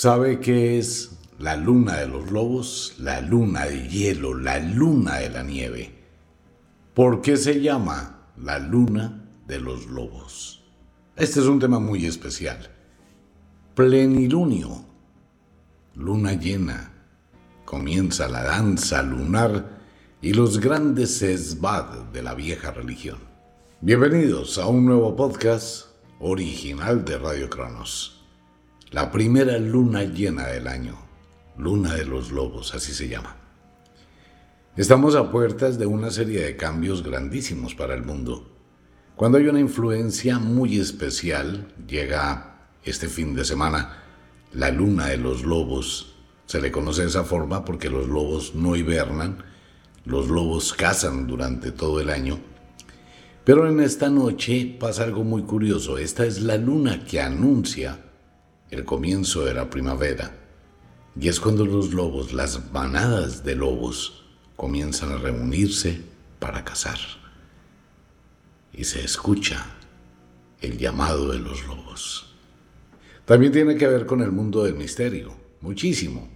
¿Sabe qué es la luna de los lobos? La luna de hielo, la luna de la nieve. ¿Por qué se llama la luna de los lobos? Este es un tema muy especial. Plenilunio, luna llena, comienza la danza lunar y los grandes esbad de la vieja religión. Bienvenidos a un nuevo podcast original de Radio Cronos. La primera luna llena del año, luna de los lobos, así se llama. Estamos a puertas de una serie de cambios grandísimos para el mundo. Cuando hay una influencia muy especial, llega este fin de semana la luna de los lobos. Se le conoce de esa forma porque los lobos no hibernan, los lobos cazan durante todo el año. Pero en esta noche pasa algo muy curioso. Esta es la luna que anuncia el comienzo de la primavera, y es cuando los lobos, las manadas de lobos, comienzan a reunirse para cazar. Y se escucha el llamado de los lobos. También tiene que ver con el mundo del misterio, muchísimo.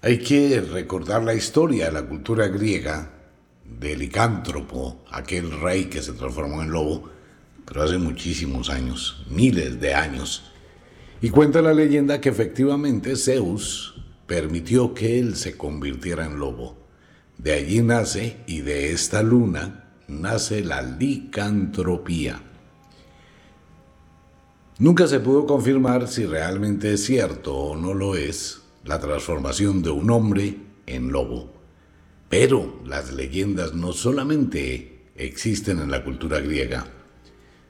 Hay que recordar la historia de la cultura griega del licántropo, aquel rey que se transformó en lobo, pero hace muchísimos años, miles de años, y cuenta la leyenda que efectivamente Zeus permitió que él se convirtiera en lobo. De allí nace, y de esta luna, nace la licantropía. Nunca se pudo confirmar si realmente es cierto o no lo es la transformación de un hombre en lobo. Pero las leyendas no solamente existen en la cultura griega,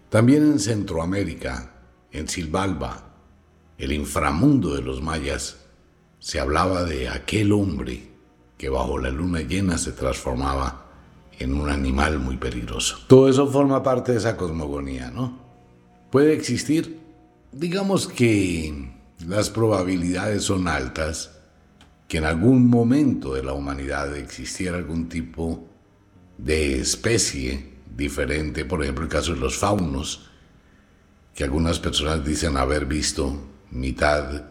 también en Centroamérica, en Silvalba, el inframundo de los mayas, se hablaba de aquel hombre que bajo la luna llena se transformaba en un animal muy peligroso. Todo eso forma parte de esa cosmogonía, ¿no? Puede existir, digamos que las probabilidades son altas que en algún momento de la humanidad existiera algún tipo de especie diferente, por ejemplo el caso de los faunos, que algunas personas dicen haber visto mitad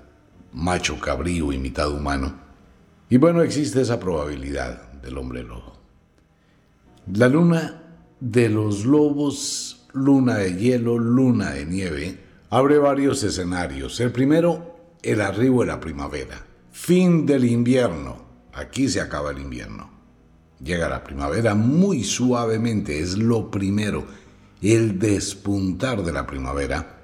macho cabrío y mitad humano. Y bueno, existe esa probabilidad del hombre lobo. La luna de los lobos, luna de hielo, luna de nieve, abre varios escenarios. El primero, el arribo de la primavera. Fin del invierno. Aquí se acaba el invierno. Llega la primavera muy suavemente, es lo primero. El despuntar de la primavera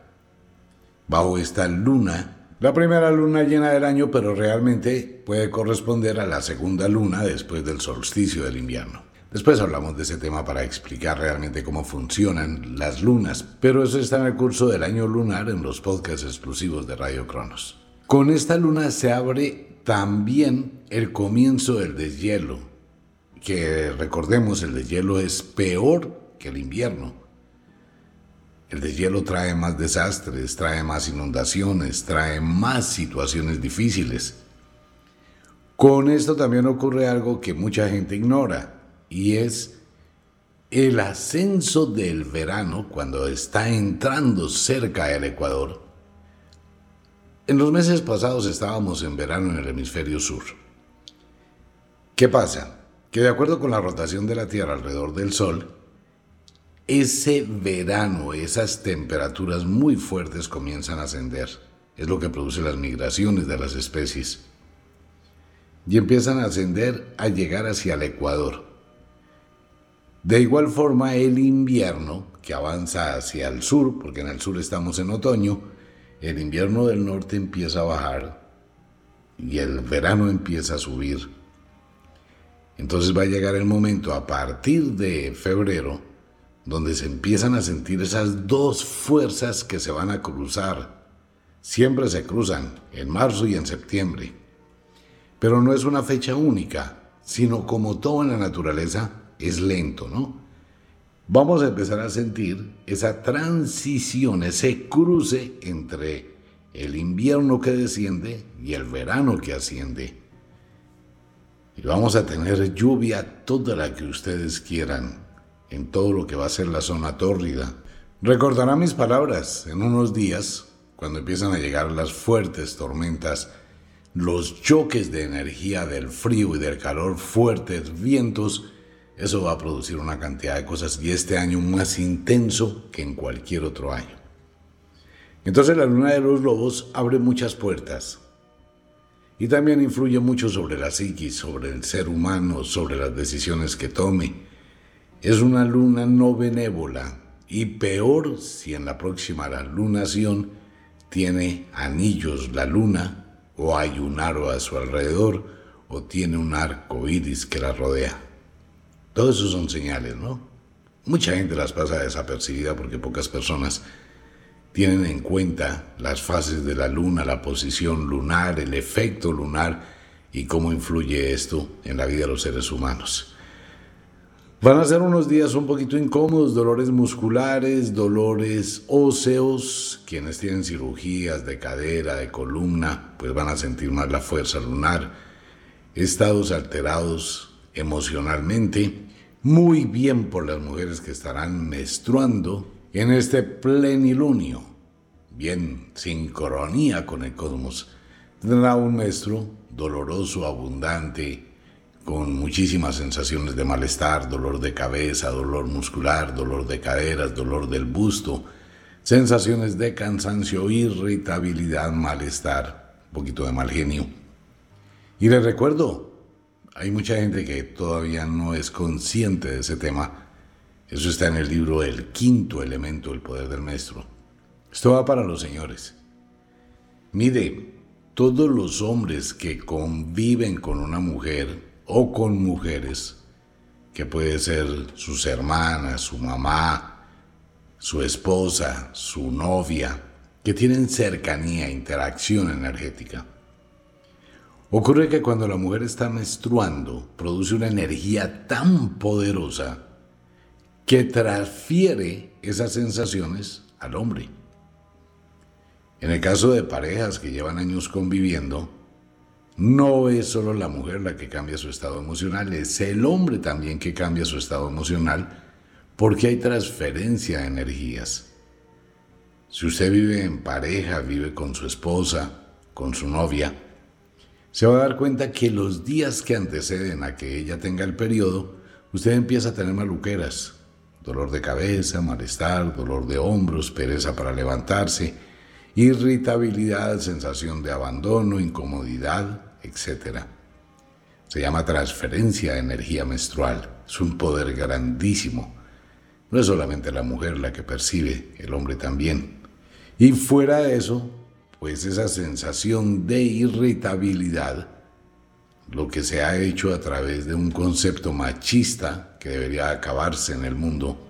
bajo esta luna, la primera luna llena del año, pero realmente puede corresponder a la segunda luna después del solsticio del invierno. Después hablamos de ese tema para explicar realmente cómo funcionan las lunas, pero eso está en el curso del año lunar en los podcasts exclusivos de Radio Cronos. Con esta luna se abre también el comienzo del deshielo, que recordemos el deshielo es peor que el invierno el deshielo trae más desastres, trae más inundaciones, trae más situaciones difíciles. Con esto también ocurre algo que mucha gente ignora y es el ascenso del verano cuando está entrando cerca del Ecuador. En los meses pasados estábamos en verano en el hemisferio sur. ¿Qué pasa? Que de acuerdo con la rotación de la Tierra alrededor del Sol, ese verano, esas temperaturas muy fuertes comienzan a ascender. Es lo que produce las migraciones de las especies. Y empiezan a ascender a llegar hacia el Ecuador. De igual forma, el invierno, que avanza hacia el sur, porque en el sur estamos en otoño, el invierno del norte empieza a bajar y el verano empieza a subir. Entonces va a llegar el momento a partir de febrero donde se empiezan a sentir esas dos fuerzas que se van a cruzar. Siempre se cruzan, en marzo y en septiembre. Pero no es una fecha única, sino como todo en la naturaleza, es lento, ¿no? Vamos a empezar a sentir esa transición, ese cruce entre el invierno que desciende y el verano que asciende. Y vamos a tener lluvia toda la que ustedes quieran, en todo lo que va a ser la zona tórrida. Recordará mis palabras, en unos días cuando empiezan a llegar las fuertes tormentas, los choques de energía del frío y del calor, fuertes vientos, eso va a producir una cantidad de cosas y este año más intenso que en cualquier otro año. Entonces la luna de los lobos abre muchas puertas y también influye mucho sobre la psiquis, sobre el ser humano, sobre las decisiones que tome. Es una luna no benévola y peor si en la próxima lunación tiene anillos la luna o hay un aro a su alrededor o tiene un arco iris que la rodea. Todo eso son señales, ¿no? Mucha gente las pasa desapercibida porque pocas personas tienen en cuenta las fases de la luna, la posición lunar, el efecto lunar y cómo influye esto en la vida de los seres humanos. Van a ser unos días un poquito incómodos, dolores musculares, dolores óseos. Quienes tienen cirugías de cadera, de columna, pues van a sentir más la fuerza lunar. Estados alterados emocionalmente. Muy bien por las mujeres que estarán menstruando en este plenilunio. Bien, sincronía con el cosmos. Tendrá un maestro doloroso, abundante, con muchísimas sensaciones de malestar, dolor de cabeza, dolor muscular, dolor de caderas, dolor del busto, sensaciones de cansancio, irritabilidad, malestar, un poquito de mal genio. Y les recuerdo, hay mucha gente que todavía no es consciente de ese tema. Eso está en el libro El quinto elemento del poder del maestro. Esto va para los señores. Mire, todos los hombres que conviven con una mujer o con mujeres, que puede ser sus hermanas, su mamá, su esposa, su novia, que tienen cercanía, interacción energética. Ocurre que cuando la mujer está menstruando, produce una energía tan poderosa que transfiere esas sensaciones al hombre. En el caso de parejas que llevan años conviviendo, no es solo la mujer la que cambia su estado emocional, es el hombre también que cambia su estado emocional porque hay transferencia de energías. Si usted vive en pareja, vive con su esposa, con su novia, se va a dar cuenta que los días que anteceden a que ella tenga el periodo, usted empieza a tener maluqueras, dolor de cabeza, malestar, dolor de hombros, pereza para levantarse, irritabilidad, sensación de abandono, incomodidad, etc. Se llama transferencia de energía menstrual. Es un poder grandísimo. No es solamente la mujer la que percibe, el hombre también. Y fuera de eso, pues esa sensación de irritabilidad, lo que se ha hecho a través de un concepto machista que debería acabarse en el mundo,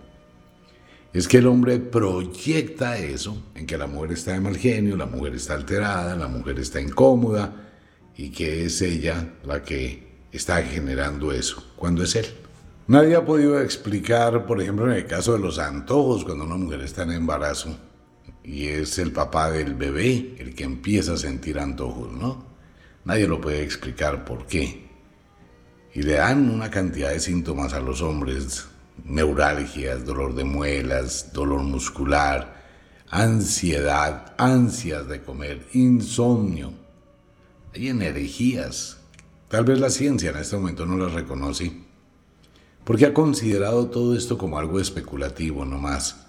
es que el hombre proyecta eso en que la mujer está de mal genio, la mujer está alterada, la mujer está incómoda, y que es ella la que está generando eso, cuando es él. Nadie ha podido explicar, por ejemplo, en el caso de los antojos, cuando una mujer está en embarazo y es el papá del bebé el que empieza a sentir antojos, ¿no? Nadie lo puede explicar por qué. Y le dan una cantidad de síntomas a los hombres, neuralgias, dolor de muelas, dolor muscular, ansiedad, ansias de comer, insomnio hay energías. Tal vez la ciencia en este momento no las reconoce, porque ha considerado todo esto como algo especulativo nomás.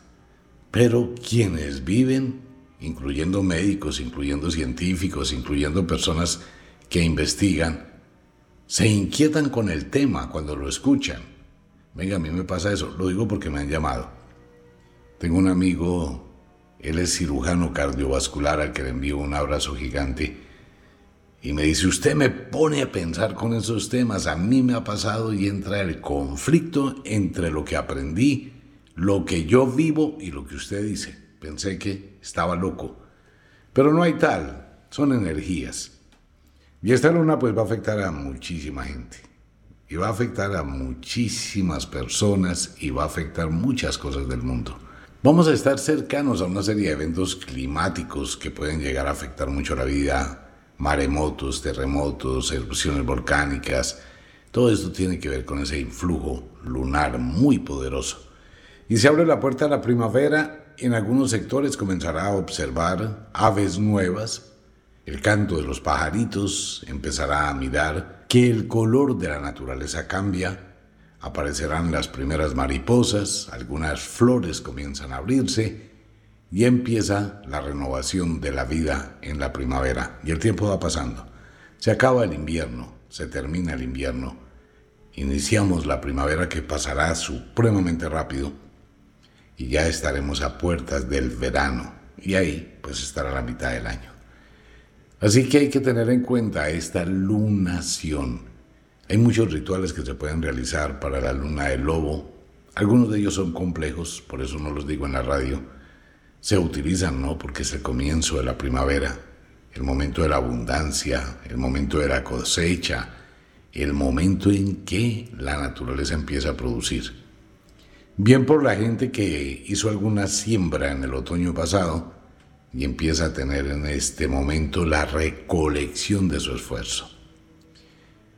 Pero quienes viven, incluyendo médicos, incluyendo científicos, incluyendo personas que investigan, se inquietan con el tema cuando lo escuchan. Venga, a mí me pasa eso, lo digo porque me han llamado. Tengo un amigo, él es cirujano cardiovascular al que le envío un abrazo gigante y me dice, usted me pone a pensar con esos temas, a mí me ha pasado y entra el conflicto entre lo que aprendí, lo que yo vivo y lo que usted dice. Pensé que estaba loco. Pero no hay tal, son energías. Y esta luna pues va a afectar a muchísima gente. Y va a afectar a muchísimas personas y va a afectar muchas cosas del mundo. Vamos a estar cercanos a una serie de eventos climáticos que pueden llegar a afectar mucho la vida maremotos, terremotos, erupciones volcánicas. Todo esto tiene que ver con ese influjo lunar muy poderoso. Y se abre la puerta a la primavera en algunos sectores comenzará a observar aves nuevas, el canto de los pajaritos empezará a mirar que el color de la naturaleza cambia, aparecerán las primeras mariposas, algunas flores comienzan a abrirse y empieza la renovación de la vida en la primavera. Y el tiempo va pasando. Se acaba el invierno, se termina el invierno. Iniciamos la primavera que pasará supremamente rápido y ya estaremos a puertas del verano. Y ahí pues estará la mitad del año. Así que hay que tener en cuenta esta lunación. Hay muchos rituales que se pueden realizar para la luna del lobo. Algunos de ellos son complejos, por eso no los digo en la radio. Se utilizan, ¿no? Porque es el comienzo de la primavera, el momento de la abundancia, el momento de la cosecha, el momento en que la naturaleza empieza a producir. Bien por la gente que hizo alguna siembra en el otoño pasado, y empieza a tener en este momento la recolección de su esfuerzo.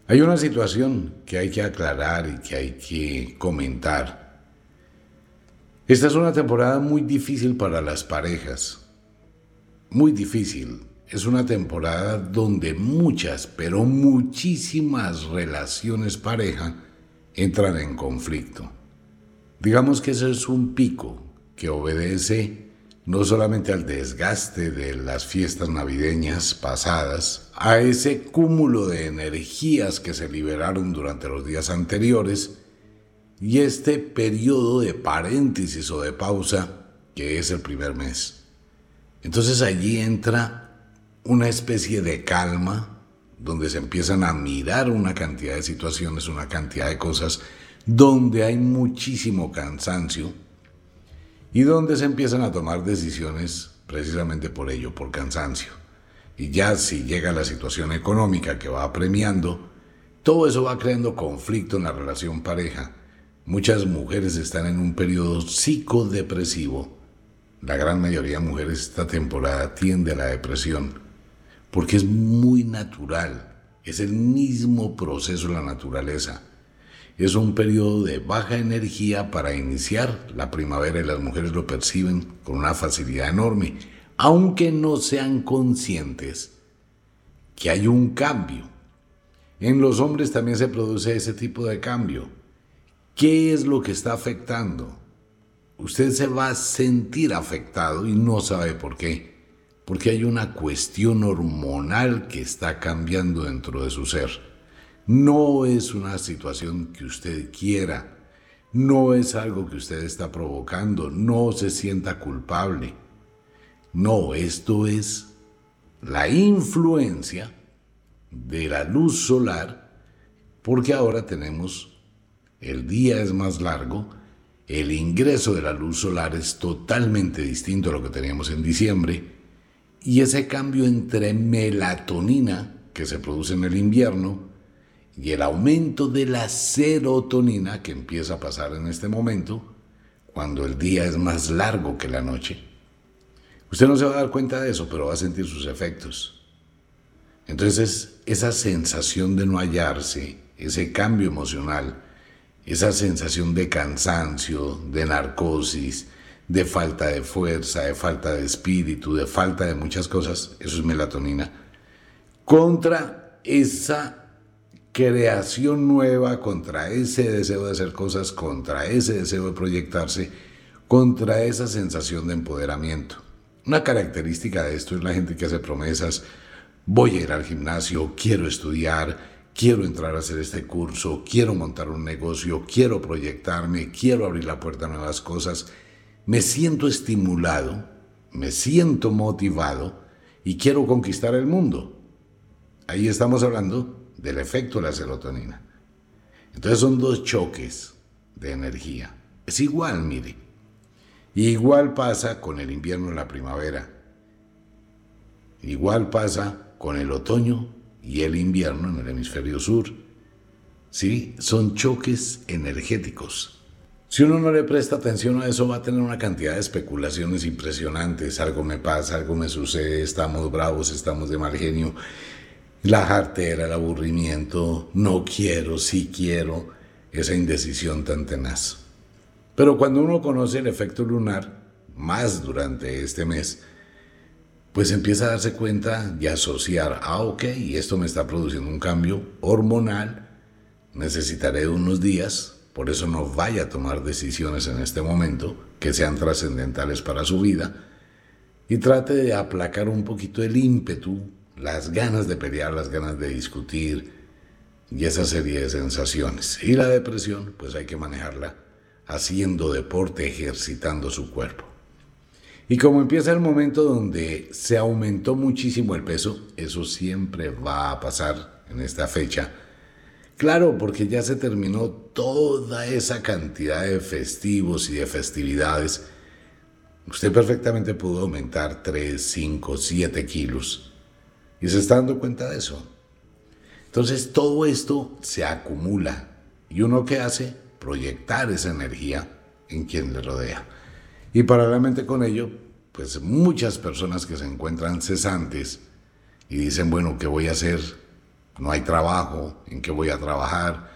Hay una situación que hay que aclarar y que hay que comentar. Esta es una temporada muy difícil para las parejas. Muy difícil. Es una temporada donde muchas, pero muchísimas relaciones pareja entran en conflicto. Digamos que ese es un pico que obedece no solamente al desgaste de las fiestas navideñas pasadas, a ese cúmulo de energías que se liberaron durante los días anteriores y este periodo de paréntesis o de pausa que es el primer mes. Entonces allí entra una especie de calma donde se empiezan a mirar una cantidad de situaciones, una cantidad de cosas, donde hay muchísimo cansancio, y donde se empiezan a tomar decisiones precisamente por ello, por cansancio. Y ya si llega la situación económica que va premiando, todo eso va creando conflicto en la relación pareja. Muchas mujeres están en un periodo psicodepresivo. La gran mayoría de mujeres esta temporada tiende a la depresión, porque es muy natural, es el mismo proceso de la naturaleza es un periodo de baja energía para iniciar la primavera y las mujeres lo perciben con una facilidad enorme, aunque no sean conscientes que hay un cambio. En los hombres también se produce ese tipo de cambio. ¿Qué es lo que está afectando? Usted se va a sentir afectado y no sabe por qué. Porque hay una cuestión hormonal que está cambiando dentro de su ser. No es una situación que usted quiera, no es algo que usted está provocando, no se sienta culpable. No, esto es la influencia de la luz solar, porque ahora tenemos, el día es más largo, el ingreso de la luz solar es totalmente distinto a lo que teníamos en diciembre, y ese cambio entre melatonina, que se produce en el invierno, y el aumento de la serotonina que empieza a pasar en este momento, cuando el día es más largo que la noche. Usted no se va a dar cuenta de eso, pero va a sentir sus efectos. Entonces, esa sensación de no hallarse, ese cambio emocional, esa sensación de cansancio, de narcosis, de falta de fuerza, de falta de espíritu, de falta de muchas cosas, eso es melatonina, contra esa creación nueva contra ese deseo de hacer cosas, contra ese deseo de proyectarse, contra esa sensación de empoderamiento. Una característica de esto es la gente que hace promesas, voy a ir al gimnasio, quiero estudiar, quiero entrar a hacer este curso, quiero montar un negocio, quiero proyectarme, quiero abrir la puerta a nuevas cosas, me siento estimulado, me siento motivado y quiero conquistar el mundo. Ahí estamos hablando del efecto de la serotonina. Entonces son dos choques de energía. Es igual, mire. igual pasa con el invierno y la primavera. Igual pasa con el otoño y el invierno en el hemisferio sur. ¿Sí? Son choques energéticos. Si uno no le presta atención a eso, va a tener una cantidad de especulaciones impresionantes. Algo me pasa, algo me sucede, estamos bravos, estamos de mal genio la jartera, el aburrimiento, no quiero, sí quiero, esa indecisión tan tenaz. Pero cuando uno conoce el efecto lunar, más durante este mes, pues empieza a darse cuenta y asociar, ah, ok, y esto me está produciendo un cambio hormonal, necesitaré unos días, por eso no vaya a tomar decisiones en este momento que sean trascendentales para su vida, y trate de aplacar un poquito el ímpetu, las ganas de pelear, las ganas de discutir, y esa serie de sensaciones. Y la depresión, pues hay que manejarla haciendo deporte, ejercitando su cuerpo. Y como empieza el momento donde se aumentó muchísimo el peso, eso siempre va a pasar en esta fecha. Claro, porque ya se terminó toda esa cantidad de festivos y de festividades. Usted perfectamente pudo aumentar 3, 5, 7 kilos. Y se está dando cuenta de eso. Entonces todo esto se acumula. ¿Y uno qué hace? Proyectar esa energía en quien le rodea. Y paralelamente con ello, pues muchas personas que se encuentran cesantes y dicen, bueno, ¿qué voy a hacer? No hay trabajo, ¿en qué voy a trabajar?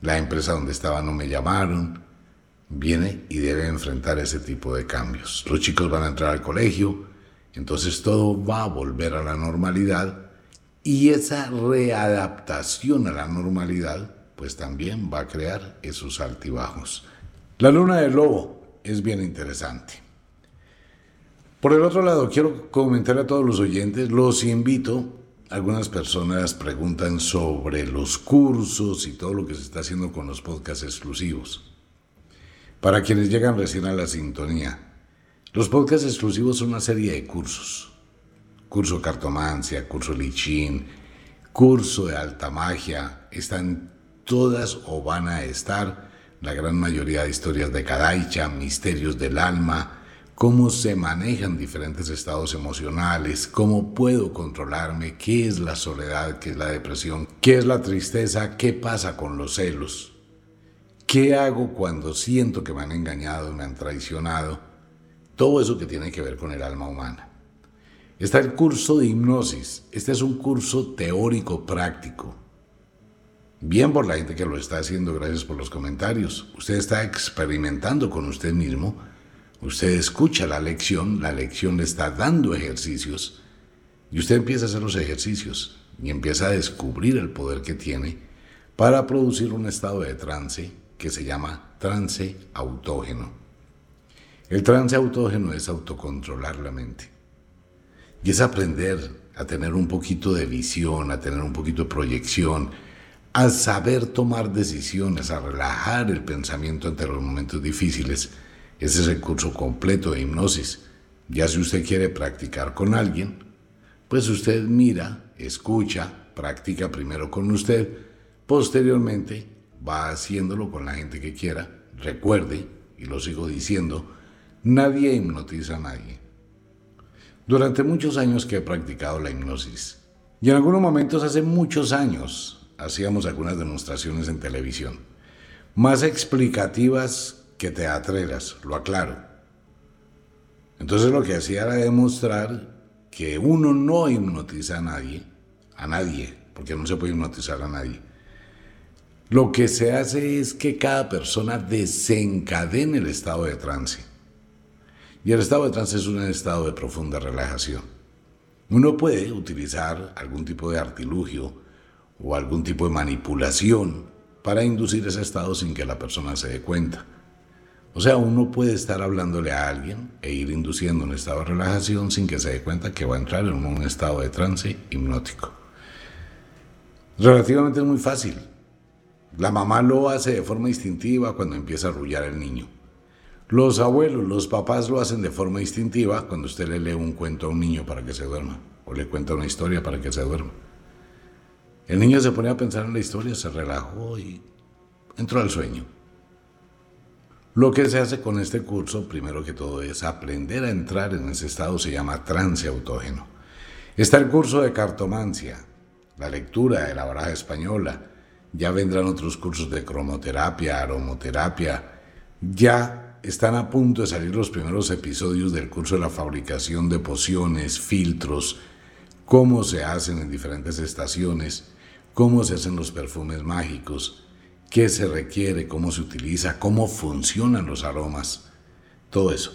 La empresa donde estaba no me llamaron. Viene y debe enfrentar ese tipo de cambios. Los chicos van a entrar al colegio, entonces todo va a volver a la normalidad y esa readaptación a la normalidad pues también va a crear esos altibajos. La luna del lobo es bien interesante. Por el otro lado, quiero comentar a todos los oyentes, los invito, algunas personas preguntan sobre los cursos y todo lo que se está haciendo con los podcasts exclusivos. Para quienes llegan recién a la sintonía, los podcasts exclusivos son una serie de cursos. Curso cartomancia, curso lichín, curso de alta magia, están todas o van a estar la gran mayoría de historias de Kadaicha, misterios del alma, cómo se manejan diferentes estados emocionales, cómo puedo controlarme, qué es la soledad, qué es la depresión, qué es la tristeza, qué pasa con los celos, qué hago cuando siento que me han engañado, me han traicionado, todo eso que tiene que ver con el alma humana. Está el curso de hipnosis. Este es un curso teórico práctico Bien por la gente que lo está haciendo, gracias por los comentarios. Usted está experimentando con usted mismo. Usted escucha la lección, la lección le está dando ejercicios. Y usted empieza a hacer los ejercicios y empieza a descubrir el poder que tiene para producir un estado de trance que se llama trance autógeno. El trance autógeno es autocontrolar la mente. Y es aprender a tener un poquito de visión, a tener un poquito de proyección, a saber tomar decisiones, a relajar el pensamiento ante los momentos difíciles. Ese es el curso completo de hipnosis. Ya si usted quiere practicar con alguien, pues usted mira, escucha, practica primero con usted, posteriormente va haciéndolo con la gente que quiera. Recuerde, y lo sigo diciendo, nadie hipnotiza a nadie. Durante muchos años que he practicado la hipnosis, y en algunos momentos hace muchos años, hacíamos algunas demostraciones en televisión, más explicativas que teatreras, lo aclaro. Entonces lo que hacía era demostrar que uno no hipnotiza a nadie, a nadie, porque no se puede hipnotizar a nadie. Lo que se hace es que cada persona desencadene el estado de trance. Y el estado de trance es un estado de profunda relajación. Uno puede utilizar algún tipo de artilugio, o algún tipo de manipulación para inducir ese estado sin que la persona se dé cuenta. O sea, uno puede estar hablándole a alguien e ir induciendo un estado de relajación sin que se dé cuenta que va a entrar en un estado de trance hipnótico. Relativamente es muy fácil. La mamá lo hace de forma instintiva cuando empieza a arrullar el niño. Los abuelos, los papás lo hacen de forma instintiva cuando usted le lee un cuento a un niño para que se duerma o le cuenta una historia para que se duerma. El niño se ponía a pensar en la historia, se relajó y entró al sueño. Lo que se hace con este curso, primero que todo, es aprender a entrar en ese estado, se llama trance autógeno. Está el curso de cartomancia, la lectura de la baraja española, ya vendrán otros cursos de cromoterapia, aromoterapia, ya están a punto de salir los primeros episodios del curso de la fabricación de pociones, filtros, cómo se hacen en diferentes estaciones cómo se hacen los perfumes mágicos, qué se requiere, cómo se utiliza, cómo funcionan los aromas, todo eso.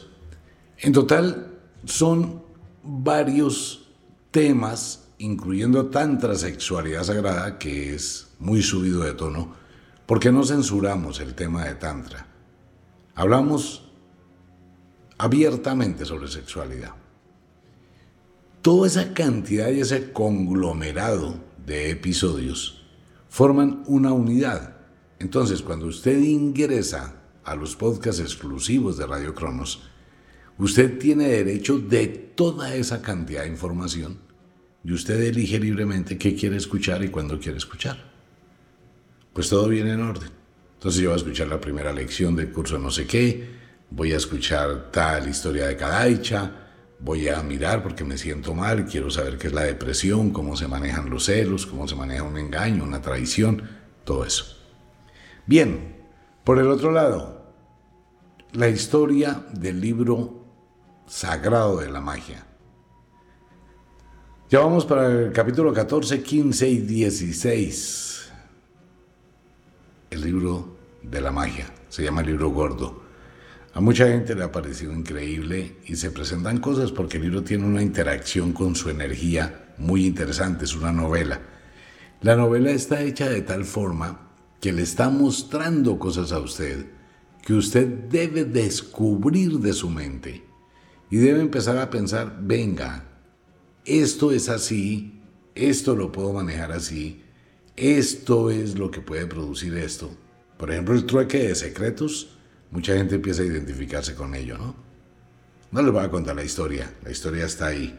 En total son varios temas, incluyendo tantra sexualidad sagrada, que es muy subido de tono, porque no censuramos el tema de tantra. Hablamos abiertamente sobre sexualidad. Toda esa cantidad y ese conglomerado de episodios forman una unidad. Entonces, cuando usted ingresa a los podcasts exclusivos de Radio Cronos, usted tiene derecho de toda esa cantidad de información y usted elige libremente qué quiere escuchar y cuándo quiere escuchar. Pues todo viene en orden. Entonces yo voy a escuchar la primera lección del curso no sé qué, voy a escuchar tal historia de cada hecha, voy a mirar porque me siento mal, quiero saber qué es la depresión, cómo se manejan los celos, cómo se maneja un engaño, una traición, todo eso. Bien, por el otro lado, la historia del libro sagrado de la magia. Ya vamos para el capítulo 14, 15 y 16. El libro de la magia. Se llama el libro gordo. A mucha gente le ha parecido increíble y se presentan cosas porque el libro tiene una interacción con su energía muy interesante, es una novela. La novela está hecha de tal forma que le está mostrando cosas a usted que usted debe descubrir de su mente y debe empezar a pensar, venga, esto es así, esto lo puedo manejar así, esto es lo que puede producir esto. Por ejemplo, el trueque de secretos mucha gente empieza a identificarse con ello, ¿no? No les voy a contar la historia, la historia está ahí,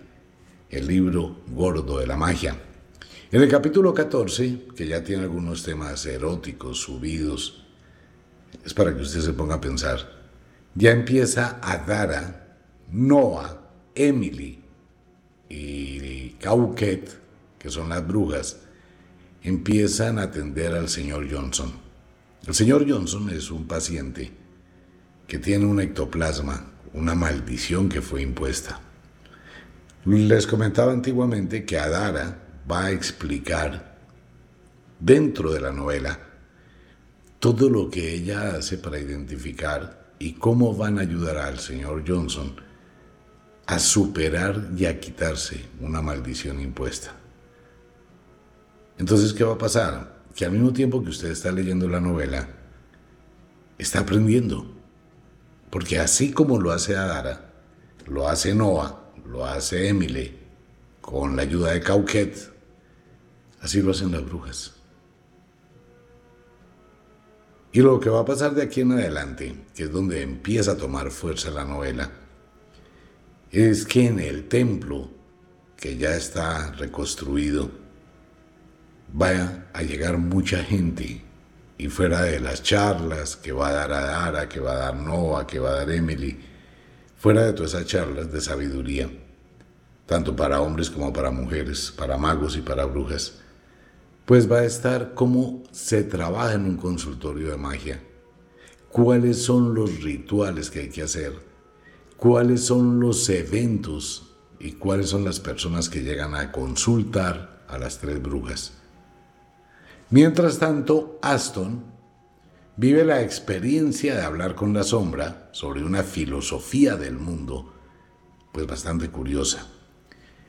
el libro gordo de la magia. En el capítulo 14, que ya tiene algunos temas eróticos subidos, es para que usted se ponga a pensar, ya empieza Adara, Noah, Emily y Cauquet, que son las brujas, empiezan a atender al señor Johnson. El señor Johnson es un paciente que tiene un ectoplasma, una maldición que fue impuesta. Les comentaba antiguamente que Adara va a explicar dentro de la novela todo lo que ella hace para identificar y cómo van a ayudar al señor Johnson a superar y a quitarse una maldición impuesta. Entonces, ¿qué va a pasar? Que al mismo tiempo que usted está leyendo la novela, está aprendiendo. Porque así como lo hace Adara, lo hace Noah, lo hace Emily, con la ayuda de Cauquet, así lo hacen las brujas. Y lo que va a pasar de aquí en adelante, que es donde empieza a tomar fuerza la novela, es que en el templo, que ya está reconstruido, vaya a llegar mucha gente y fuera de las charlas que va a dar Adara, que va a dar Noah, que va a dar Emily, fuera de todas esas charlas de sabiduría, tanto para hombres como para mujeres, para magos y para brujas, pues va a estar cómo se trabaja en un consultorio de magia, cuáles son los rituales que hay que hacer, cuáles son los eventos y cuáles son las personas que llegan a consultar a las tres brujas. Mientras tanto, Aston vive la experiencia de hablar con la sombra sobre una filosofía del mundo, pues bastante curiosa.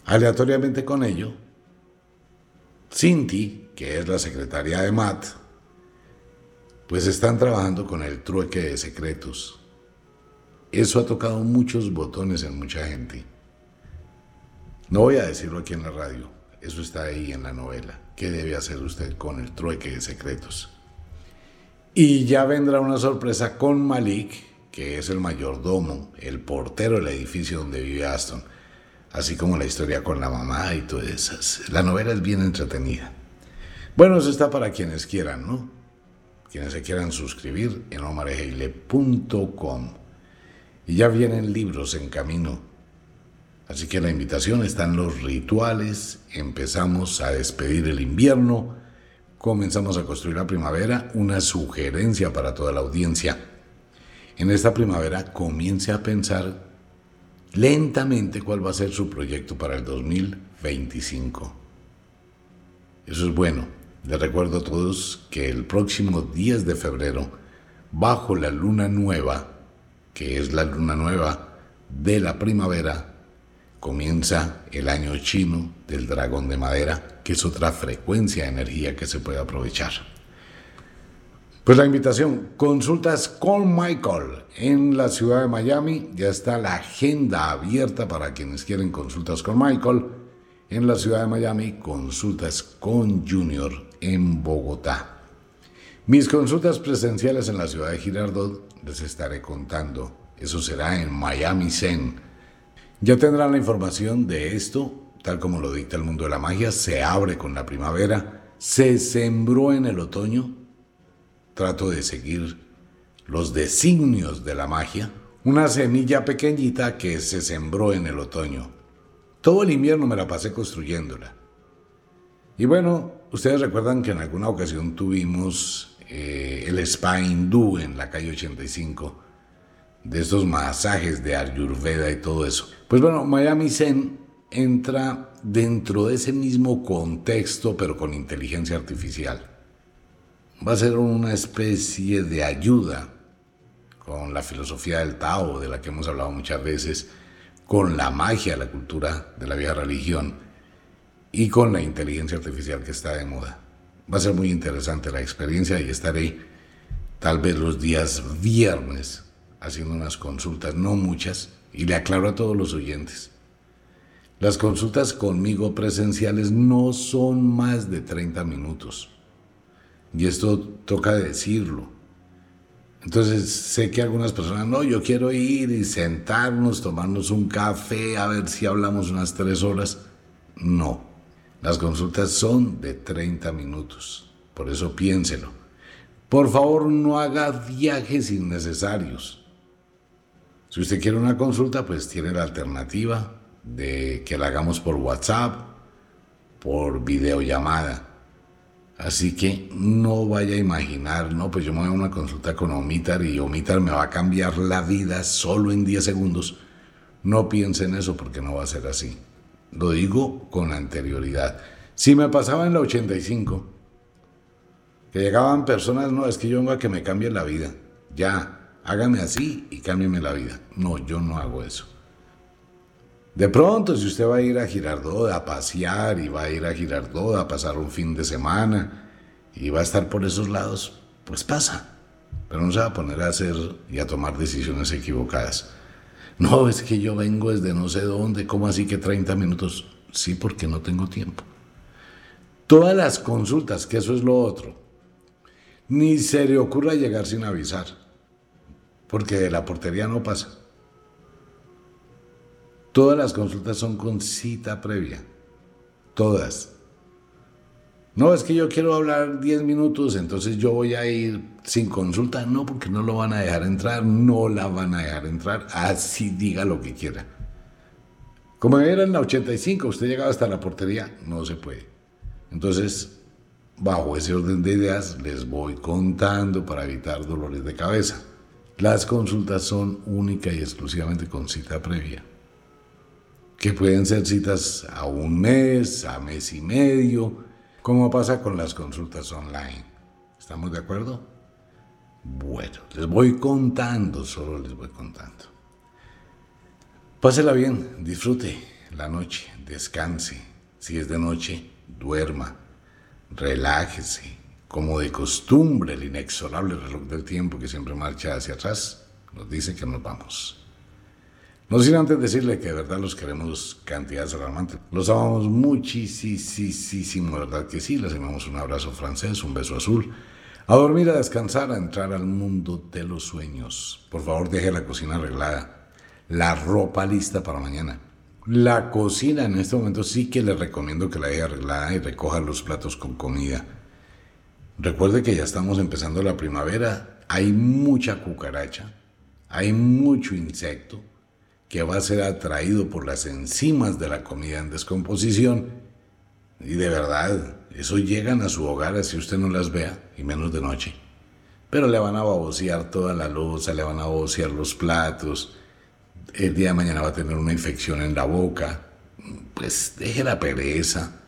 Aleatoriamente con ello, Cinti, que es la secretaria de Matt, pues están trabajando con el trueque de secretos. Eso ha tocado muchos botones en mucha gente. No voy a decirlo aquí en la radio, eso está ahí en la novela. ¿Qué debe hacer usted con el trueque de secretos? Y ya vendrá una sorpresa con Malik, que es el mayordomo, el portero del edificio donde vive Aston, así como la historia con la mamá y todas esas. La novela es bien entretenida. Bueno, eso está para quienes quieran, ¿no? Quienes se quieran suscribir en omarejeile.com. Y ya vienen libros en camino Así que la invitación está en los rituales, empezamos a despedir el invierno, comenzamos a construir la primavera, una sugerencia para toda la audiencia. En esta primavera comience a pensar lentamente cuál va a ser su proyecto para el 2025. Eso es bueno. Les recuerdo a todos que el próximo 10 de febrero, bajo la luna nueva, que es la luna nueva de la primavera comienza el año chino del dragón de madera, que es otra frecuencia de energía que se puede aprovechar. Pues la invitación, consultas con Michael en la ciudad de Miami, ya está la agenda abierta para quienes quieren consultas con Michael. En la ciudad de Miami, consultas con Junior en Bogotá. Mis consultas presenciales en la ciudad de Girardot les estaré contando. Eso será en Miami Zen. Ya tendrán la información de esto, tal como lo dicta el mundo de la magia. Se abre con la primavera, se sembró en el otoño trato de seguir los designios de la magia, una semilla pequeñita que se sembró en el otoño. Todo el invierno me la pasé construyéndola. Y bueno, ustedes recuerdan que en alguna ocasión tuvimos eh, el spa hindú en la calle 85, de estos masajes de Ayurveda y todo eso. Pues bueno, Miami Zen entra dentro de ese mismo contexto, pero con inteligencia artificial va a ser una especie de ayuda con la filosofía del Tao, de la que hemos hablado muchas veces, con la magia, la cultura de la vieja religión y con la inteligencia artificial que está de moda. Va a ser muy interesante la experiencia y estaré tal vez los días viernes haciendo unas consultas, no muchas, y le aclaro a todos los oyentes. Las consultas conmigo presenciales no son más de 30 minutos. Y esto toca decirlo. Entonces sé que algunas personas, no, yo quiero ir y sentarnos, tomarnos un café, a ver si hablamos unas tres horas. No, las consultas son de 30 minutos. Por eso piénselo. Por favor, no haga viajes innecesarios. Si usted quiere una consulta, pues tiene la alternativa de que la hagamos por WhatsApp, por videollamada. Así que no vaya a imaginar, no, pues yo me voy a una consulta con Omitar y Omitar me va a cambiar la vida solo en 10 segundos. No piense en eso porque no va a ser así. Lo digo con anterioridad. Si me pasaba en la 85, que llegaban personas, no, es que yo vengo a que me cambie la vida. Ya, hágame así y cámbiame la vida. No, yo no hago eso. De pronto, si usted va a ir a Girardot a pasear y va a ir a Girardot a pasar un fin de semana y va a estar por esos lados, pues pasa. Pero no se va a poner a hacer y a tomar decisiones equivocadas. No, es que yo vengo desde no sé dónde, ¿cómo así que 30 minutos? Sí, porque no tengo tiempo. Todas las consultas, que eso es lo otro, ni se le ocurra llegar sin avisar, porque de la portería no pasa. Todas las consultas son con cita previa. Todas. No, es que yo quiero hablar 10 minutos, entonces yo voy a ir sin consulta. No, porque no lo van a dejar entrar, no la van a dejar entrar. Así diga lo que quiera. Como era en la 85, usted llegaba hasta la portería, no se puede. Entonces, bajo ese orden de ideas, les voy contando para evitar dolores de cabeza. Las consultas son única y exclusivamente con cita previa que pueden ser citas a un mes, a mes y medio, como pasa con las consultas online. ¿Estamos de acuerdo? Bueno, les voy contando, solo les voy contando. Pásela bien, disfrute la noche, descanse. Si es de noche, duerma, relájese. Como de costumbre, el inexorable reloj del tiempo que siempre marcha hacia atrás nos dice que nos vamos. No sin antes decirle que de verdad los queremos cantidades alarmantes. Los amamos muchísimo, ¿verdad que sí? Les enviamos un abrazo francés, un beso azul. A dormir, a descansar, a entrar al mundo de los sueños. Por favor, deje la cocina arreglada. La ropa lista para mañana. La cocina en este momento sí que le recomiendo que la deje arreglada y recoja los platos con comida. Recuerde que ya estamos empezando la primavera. Hay mucha cucaracha. Hay mucho insecto que va a ser atraído por las enzimas de la comida en descomposición. Y de verdad, eso llegan a su hogar así usted no las vea, y menos de noche. Pero le van a babosear toda la losa, le van a babosear los platos. El día de mañana va a tener una infección en la boca. Pues deje la pereza,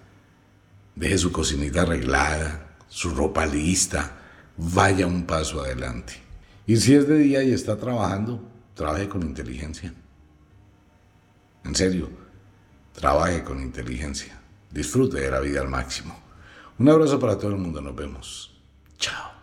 deje su cocinita arreglada, su ropa lista, vaya un paso adelante. Y si es de día y está trabajando, trabaje con inteligencia. En serio, trabaje con inteligencia. Disfrute de la vida al máximo. Un abrazo para todo el mundo. Nos vemos. Chao.